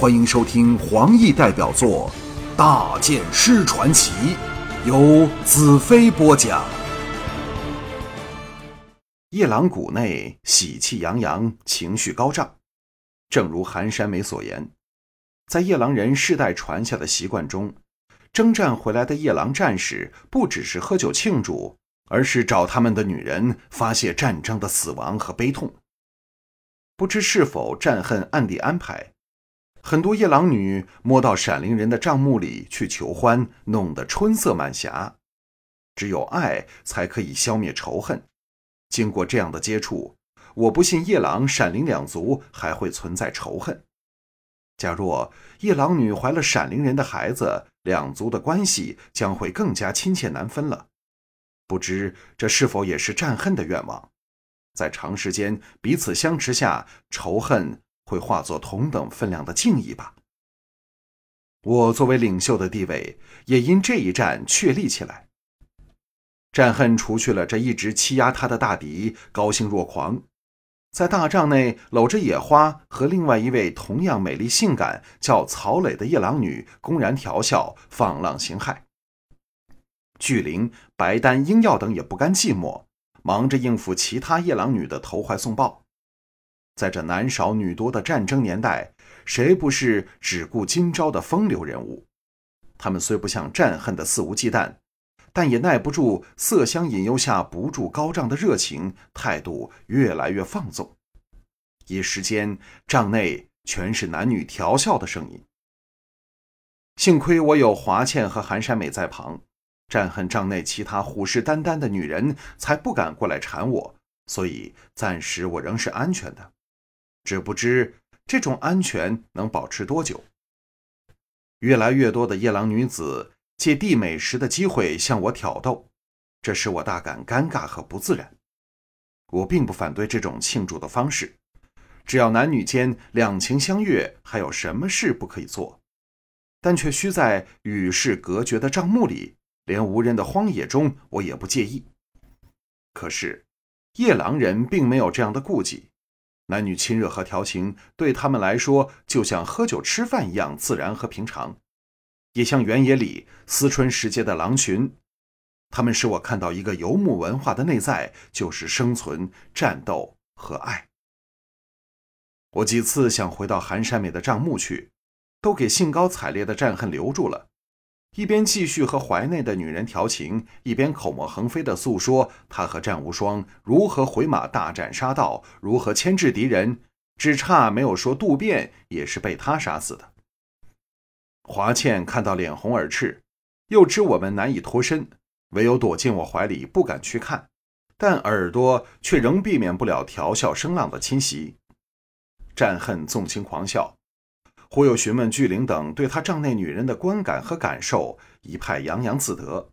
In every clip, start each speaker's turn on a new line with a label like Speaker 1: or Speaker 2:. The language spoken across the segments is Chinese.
Speaker 1: 欢迎收听黄奕代表作《大剑师传奇》，由子飞播讲。夜郎谷内喜气洋洋，情绪高涨。正如寒山美所言，在夜郎人世代传下的习惯中，征战回来的夜郎战士不只是喝酒庆祝，而是找他们的女人发泄战争的死亡和悲痛。不知是否战恨暗地安排，很多夜郎女摸到闪灵人的账目里去求欢，弄得春色满霞。只有爱才可以消灭仇恨。经过这样的接触，我不信夜郎、闪灵两族还会存在仇恨。假若夜郎女怀了闪灵人的孩子，两族的关系将会更加亲切难分了。不知这是否也是战恨的愿望？在长时间彼此相持下，仇恨会化作同等分量的敬意吧。我作为领袖的地位也因这一战确立起来。战恨除去了这一直欺压他的大敌，高兴若狂，在大帐内搂着野花和另外一位同样美丽性感叫曹磊的夜郎女，公然调笑，放浪形骸。巨灵、白丹、英耀等也不甘寂寞。忙着应付其他夜郎女的投怀送抱，在这男少女多的战争年代，谁不是只顾今朝的风流人物？他们虽不像战恨的肆无忌惮，但也耐不住色香引诱下不住高涨的热情，态度越来越放纵。一时间，帐内全是男女调笑的声音。幸亏我有华倩和韩山美在旁。战恨帐内其他虎视眈眈的女人才不敢过来缠我，所以暂时我仍是安全的。只不知这种安全能保持多久？越来越多的夜郎女子借递美食的机会向我挑逗，这使我大感尴尬和不自然。我并不反对这种庆祝的方式，只要男女间两情相悦，还有什么事不可以做？但却需在与世隔绝的帐幕里。连无人的荒野中，我也不介意。可是，夜郎人并没有这样的顾忌，男女亲热和调情对他们来说，就像喝酒吃饭一样自然和平常，也像原野里思春时节的狼群。他们使我看到一个游牧文化的内在，就是生存、战斗和爱。我几次想回到寒山美的帐幕去，都给兴高采烈的战恨留住了。一边继续和怀内的女人调情，一边口沫横飞地诉说他和战无双如何回马大战杀到，如何牵制敌人，只差没有说渡边也是被他杀死的。华倩看到脸红耳赤，又知我们难以脱身，唯有躲进我怀里，不敢去看，但耳朵却仍避免不了调笑声浪的侵袭。战恨纵情狂笑。忽又询问巨灵等对他帐内女人的观感和感受，一派洋洋自得。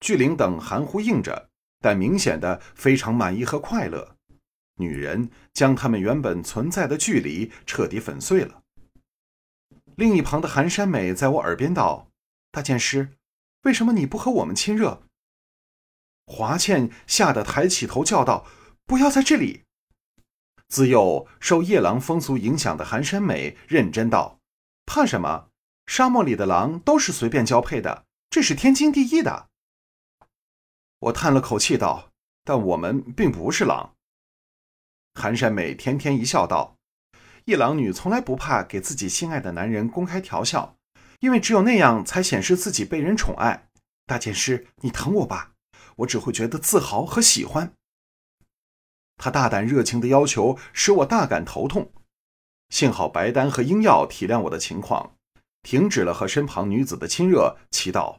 Speaker 1: 巨灵等含糊应着，但明显的非常满意和快乐。女人将他们原本存在的距离彻底粉碎了。另一旁的寒山美在我耳边道：“大剑师，为什么你不和我们亲热？”华倩吓得抬起头叫道：“不要在这里！”自幼受夜郎风俗影响的寒山美认真道：“怕什么？沙漠里的狼都是随便交配的，这是天经地义的。”我叹了口气道：“但我们并不是狼。”寒山美甜甜一笑道：“夜郎女从来不怕给自己心爱的男人公开调笑，因为只有那样才显示自己被人宠爱。大剑师，你疼我吧，我只会觉得自豪和喜欢。”他大胆热情的要求使我大感头痛，幸好白丹和英耀体谅我的情况，停止了和身旁女子的亲热，祈祷：“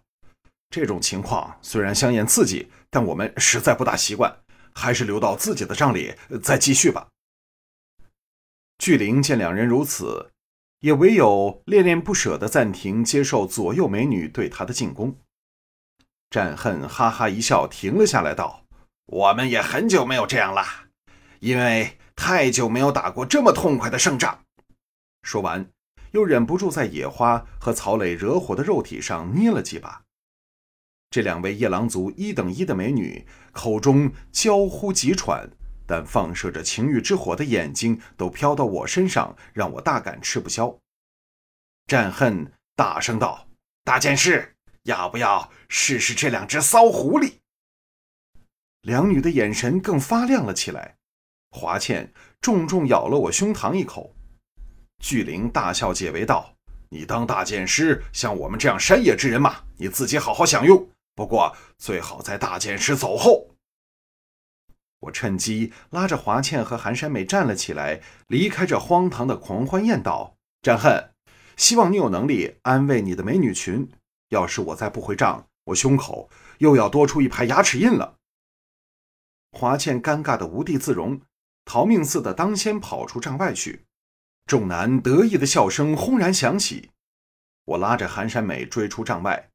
Speaker 1: 这种情况虽然香艳刺激，但我们实在不大习惯，还是留到自己的帐里再继续吧。”巨灵见两人如此，也唯有恋恋不舍的暂停接受左右美女对他的进攻。战恨哈哈一笑，停了下来，道：“我们也很久没有这样了。”因为太久没有打过这么痛快的胜仗，说完，又忍不住在野花和曹磊惹火的肉体上捏了几把。这两位夜郎族一等一的美女口中娇呼急喘，但放射着情欲之火的眼睛都飘到我身上，让我大感吃不消。战恨大声道：“大剑士，要不要试试这两只骚狐狸？”两女的眼神更发亮了起来。华倩重重咬了我胸膛一口，巨灵大笑解围道：“你当大剑师像我们这样山野之人嘛？你自己好好享用。不过最好在大剑师走后。”我趁机拉着华倩和韩山美站了起来，离开这荒唐的狂欢宴，道：“战恨，希望你有能力安慰你的美女群。要是我再不回帐，我胸口又要多出一排牙齿印了。”华倩尴尬的无地自容，逃命似的当先跑出帐外去。众男得意的笑声轰然响起。我拉着寒山美追出帐外，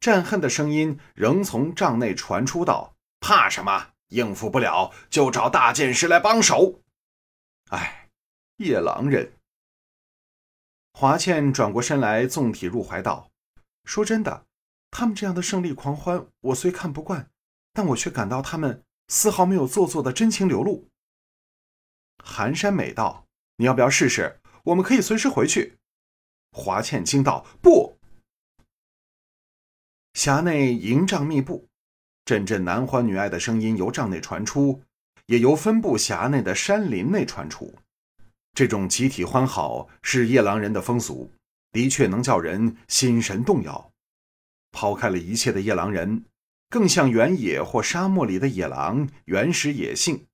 Speaker 1: 战恨的声音仍从帐内传出道：“怕什么？”应付不了，就找大剑师来帮手。哎，夜郎人。华倩转过身来，纵体入怀道：“说真的，他们这样的胜利狂欢，我虽看不惯，但我却感到他们丝毫没有做作的真情流露。”寒山美道：“你要不要试试？我们可以随时回去。”华倩惊道：“不！”匣内营帐密布。阵阵男欢女爱的声音由帐内传出，也由分布匣内的山林内传出。这种集体欢好是夜郎人的风俗，的确能叫人心神动摇。抛开了一切的夜郎人，更像原野或沙漠里的野狼，原始野性。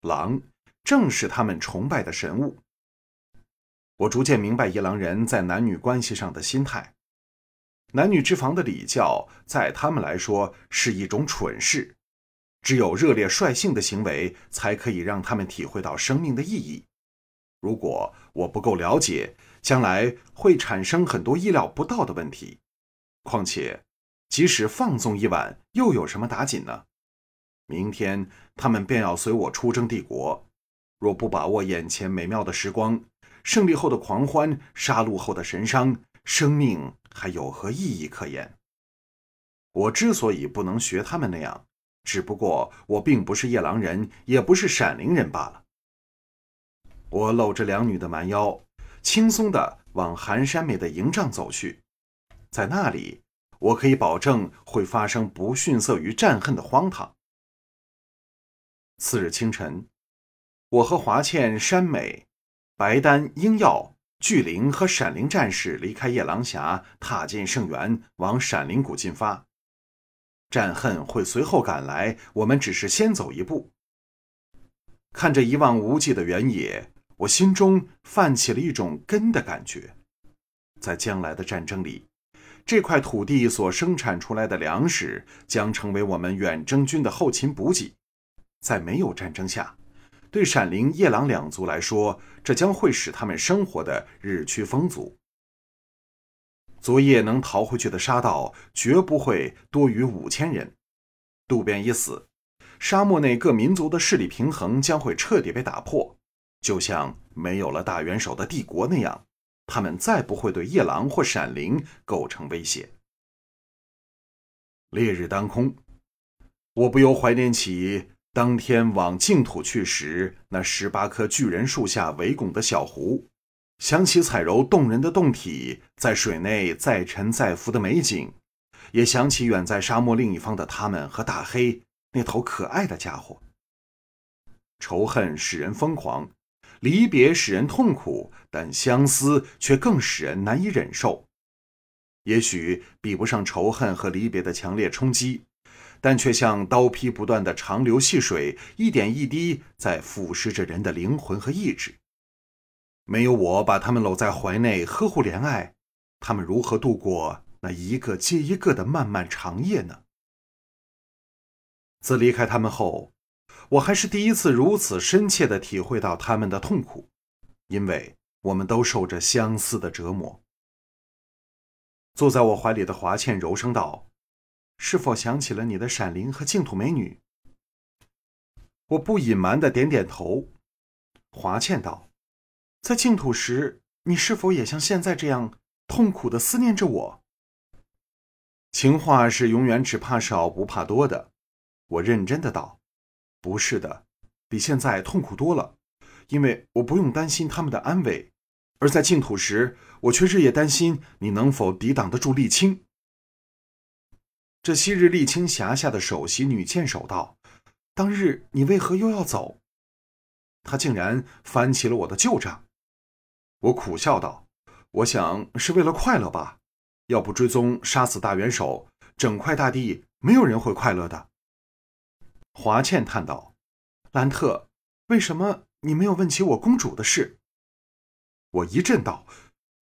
Speaker 1: 狼正是他们崇拜的神物。我逐渐明白夜郎人在男女关系上的心态。男女之防的礼教，在他们来说是一种蠢事。只有热烈率性的行为，才可以让他们体会到生命的意义。如果我不够了解，将来会产生很多意料不到的问题。况且，即使放纵一晚，又有什么打紧呢？明天他们便要随我出征帝国。若不把握眼前美妙的时光，胜利后的狂欢，杀戮后的神伤，生命。还有何意义可言？我之所以不能学他们那样，只不过我并不是夜郎人，也不是闪灵人罢了。我搂着两女的蛮腰，轻松地往寒山美的营帐走去。在那里，我可以保证会发生不逊色于战恨的荒唐。次日清晨，我和华倩、山美、白丹、英耀。巨灵和闪灵战士离开夜郎峡，踏进圣园，往闪灵谷进发。战恨会随后赶来，我们只是先走一步。看着一望无际的原野，我心中泛起了一种根的感觉。在将来的战争里，这块土地所生产出来的粮食将成为我们远征军的后勤补给。在没有战争下。对闪灵、夜郎两族来说，这将会使他们生活的日趋丰足。昨夜能逃回去的沙道绝不会多于五千人。渡边一死，沙漠内各民族的势力平衡将会彻底被打破，就像没有了大元首的帝国那样，他们再不会对夜郎或闪灵构成威胁。烈日当空，我不由怀念起。当天往净土去时，那十八棵巨人树下围拱的小湖，想起彩柔动人的胴体在水内再沉再浮的美景，也想起远在沙漠另一方的他们和大黑那头可爱的家伙。仇恨使人疯狂，离别使人痛苦，但相思却更使人难以忍受。也许比不上仇恨和离别的强烈冲击。但却像刀劈不断的长流细水，一点一滴在腐蚀着人的灵魂和意志。没有我把他们搂在怀内呵护怜爱，他们如何度过那一个接一个的漫漫长夜呢？自离开他们后，我还是第一次如此深切的体会到他们的痛苦，因为我们都受着相似的折磨。坐在我怀里的华倩柔声道。是否想起了你的闪灵和净土美女？我不隐瞒的点点头。华倩道：“在净土时，你是否也像现在这样痛苦的思念着我？”情话是永远只怕少不怕多的。我认真的道：“不是的，比现在痛苦多了，因为我不用担心他们的安危，而在净土时，我却日夜担心你能否抵挡得住沥青。”这昔日沥青辖下的首席女剑手道：“当日你为何又要走？”他竟然翻起了我的旧账。我苦笑道：“我想是为了快乐吧。要不追踪杀死大元首，整块大地没有人会快乐的。”华倩叹道：“兰特，为什么你没有问起我公主的事？”我一震道：“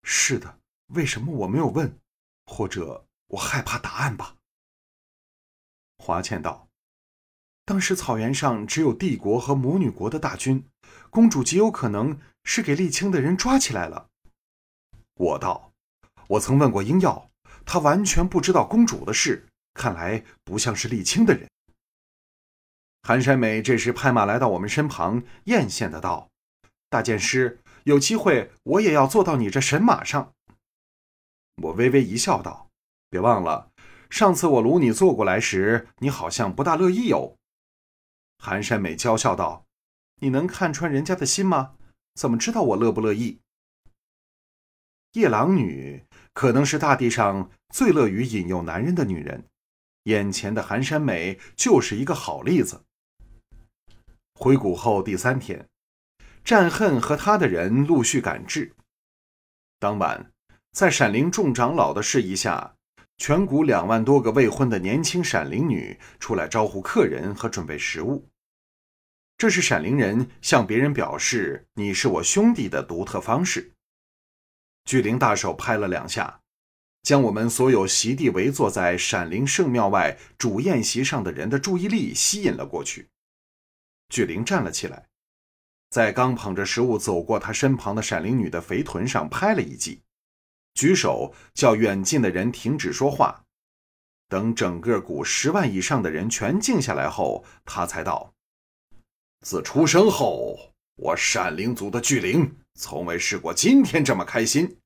Speaker 1: 是的，为什么我没有问？或者我害怕答案吧？”华倩道：“当时草原上只有帝国和魔女国的大军，公主极有可能是给沥青的人抓起来了。”我道：“我曾问过英耀，他完全不知道公主的事，看来不像是沥青的人。”寒山美这时拍马来到我们身旁，艳羡的道：“大剑师，有机会我也要坐到你这神马上。”我微微一笑，道：“别忘了。”上次我掳你坐过来时，你好像不大乐意哦。寒山美娇笑道：“你能看穿人家的心吗？怎么知道我乐不乐意？”夜郎女可能是大地上最乐于引诱男人的女人，眼前的寒山美就是一个好例子。回谷后第三天，战恨和他的人陆续赶至。当晚，在闪灵众长老的示意下。全谷两万多个未婚的年轻闪灵女出来招呼客人和准备食物，这是闪灵人向别人表示你是我兄弟的独特方式。巨灵大手拍了两下，将我们所有席地围坐在闪灵圣庙外主宴席上的人的注意力吸引了过去。巨灵站了起来，在刚捧着食物走过他身旁的闪灵女的肥臀上拍了一记。举手叫远近的人停止说话，等整个谷十万以上的人全静下来后，他才道：“自出生后，我闪灵族的巨灵从未试过今天这么开心，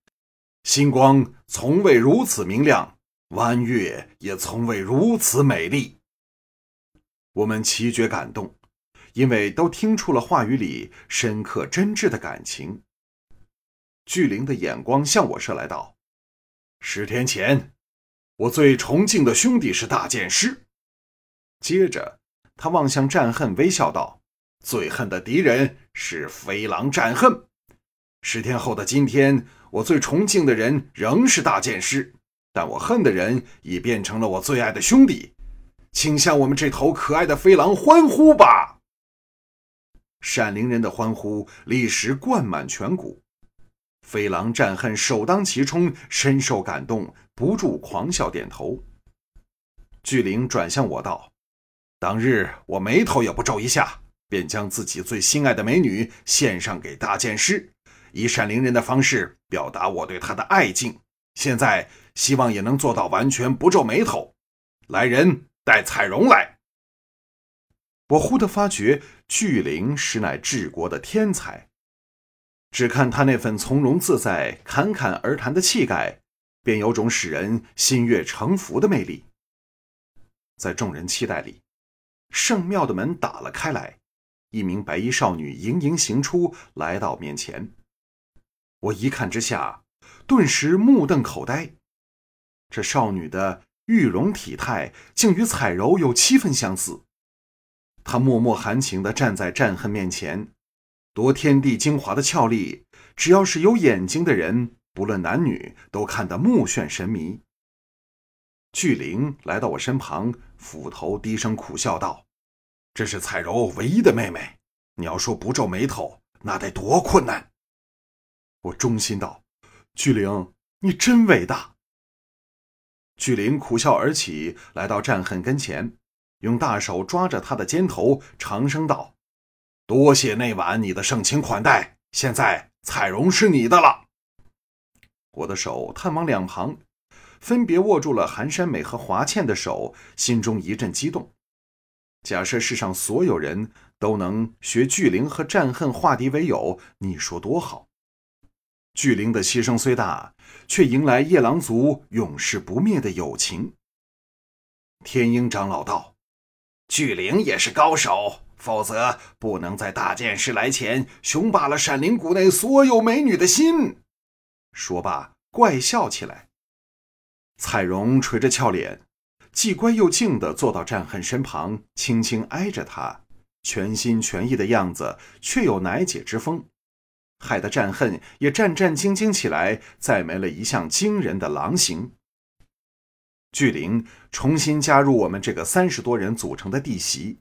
Speaker 1: 星光从未如此明亮，弯月也从未如此美丽。”我们奇觉感动，因为都听出了话语里深刻真挚的感情。巨灵的眼光向我射来，道：“十天前，我最崇敬的兄弟是大剑师。”接着，他望向战恨，微笑道：“最恨的敌人是飞狼战恨。十天后的今天，我最崇敬的人仍是大剑师，但我恨的人已变成了我最爱的兄弟。请向我们这头可爱的飞狼欢呼吧！”闪灵人的欢呼立时灌满全谷。飞狼战恨首当其冲，深受感动，不住狂笑点头。巨灵转向我道：“当日我眉头也不皱一下，便将自己最心爱的美女献上给大剑师，以闪灵人的方式表达我对他的爱敬。现在希望也能做到完全不皱眉头。来人，带彩荣来。”我忽地发觉，巨灵实乃治国的天才。只看他那份从容自在、侃侃而谈的气概，便有种使人心悦诚服的魅力。在众人期待里，圣庙的门打了开来，一名白衣少女盈盈行出，来到面前。我一看之下，顿时目瞪口呆。这少女的玉容体态，竟与彩柔有七分相似。她脉脉含情地站在战恨面前。夺天地精华的俏丽，只要是有眼睛的人，不论男女，都看得目眩神迷。巨灵来到我身旁，斧头低声苦笑道：“这是彩柔唯一的妹妹，你要说不皱眉头，那得多困难。”我衷心道：“巨灵，你真伟大。”巨灵苦笑而起，来到战恨跟前，用大手抓着他的肩头，长声道。多谢那晚你的盛情款待，现在彩荣是你的了。我的手探往两旁，分别握住了寒山美和华倩的手，心中一阵激动。假设世上所有人都能学巨灵和战恨化敌为友，你说多好？巨灵的牺牲虽大，却迎来夜郎族永世不灭的友情。天鹰长老道：“巨灵也是高手。”否则不能在大剑士来前雄霸了闪灵谷内所有美女的心。说罢，怪笑起来。彩荣垂着俏脸，既乖又静地坐到战恨身旁，轻轻挨着他，全心全意的样子却有奶姐之风，害得战恨也战战兢兢起来，再没了一向惊人的狼形。巨灵重新加入我们这个三十多人组成的弟媳，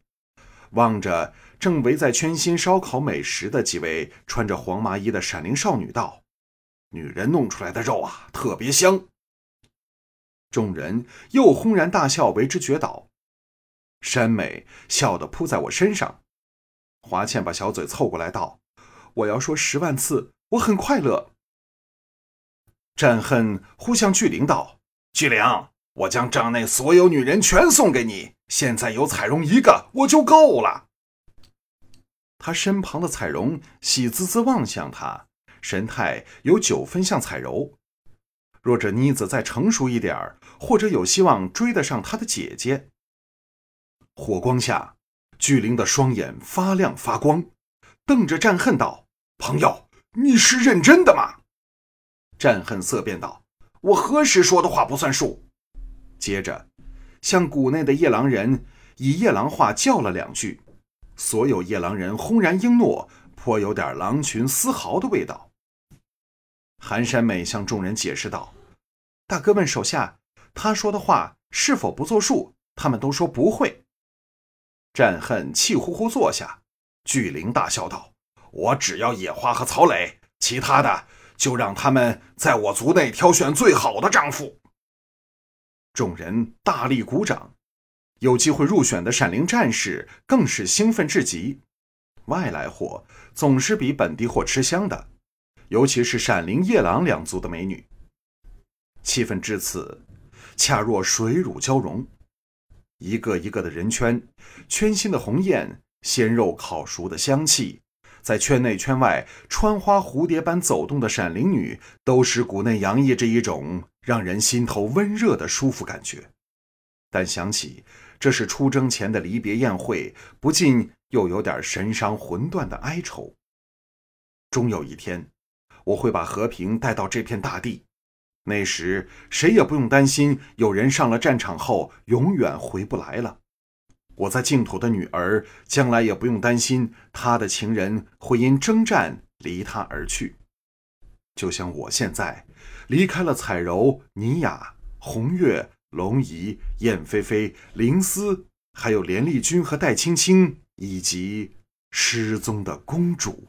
Speaker 1: 望着正围在圈心烧烤美食的几位穿着黄麻衣的闪灵少女道：“女人弄出来的肉啊，特别香。”众人又轰然大笑，为之绝倒。山美笑得扑在我身上，华倩把小嘴凑过来道：“我要说十万次，我很快乐。”战恨呼向巨灵道：“巨灵，我将帐内所有女人全送给你，现在有彩荣一个我就够了。”他身旁的彩荣喜滋滋望向他，神态有九分像彩柔。若这妮子再成熟一点儿，或者有希望追得上他的姐姐。火光下，巨灵的双眼发亮发光，瞪着战恨道：“朋友，你是认真的吗？”战恨色变道：“我何时说的话不算数？”接着，向谷内的夜郎人以夜郎话叫了两句，所有夜郎人轰然应诺，颇有点狼群嘶嚎的味道。寒山美向众人解释道：“大哥问手下，他说的话是否不作数？他们都说不会。”战恨气呼呼坐下，巨灵大笑道：“我只要野花和曹磊，其他的就让他们在我族内挑选最好的丈夫。”众人大力鼓掌，有机会入选的闪灵战士更是兴奋至极。外来货总是比本地货吃香的。尤其是闪灵夜郎两族的美女，气氛至此，恰若水乳交融。一个一个的人圈，圈心的红艳，鲜肉烤熟的香气，在圈内圈外穿花蝴蝶般走动的闪灵女，都使谷内洋溢着一种让人心头温热的舒服感觉。但想起这是出征前的离别宴会，不禁又有点神伤魂断的哀愁。终有一天。我会把和平带到这片大地，那时谁也不用担心有人上了战场后永远回不来了。我在净土的女儿将来也不用担心她的情人会因征战离她而去，就像我现在离开了彩柔、尼雅、红月、龙姨、燕飞飞、林思，还有连丽君和戴青青，以及失踪的公主。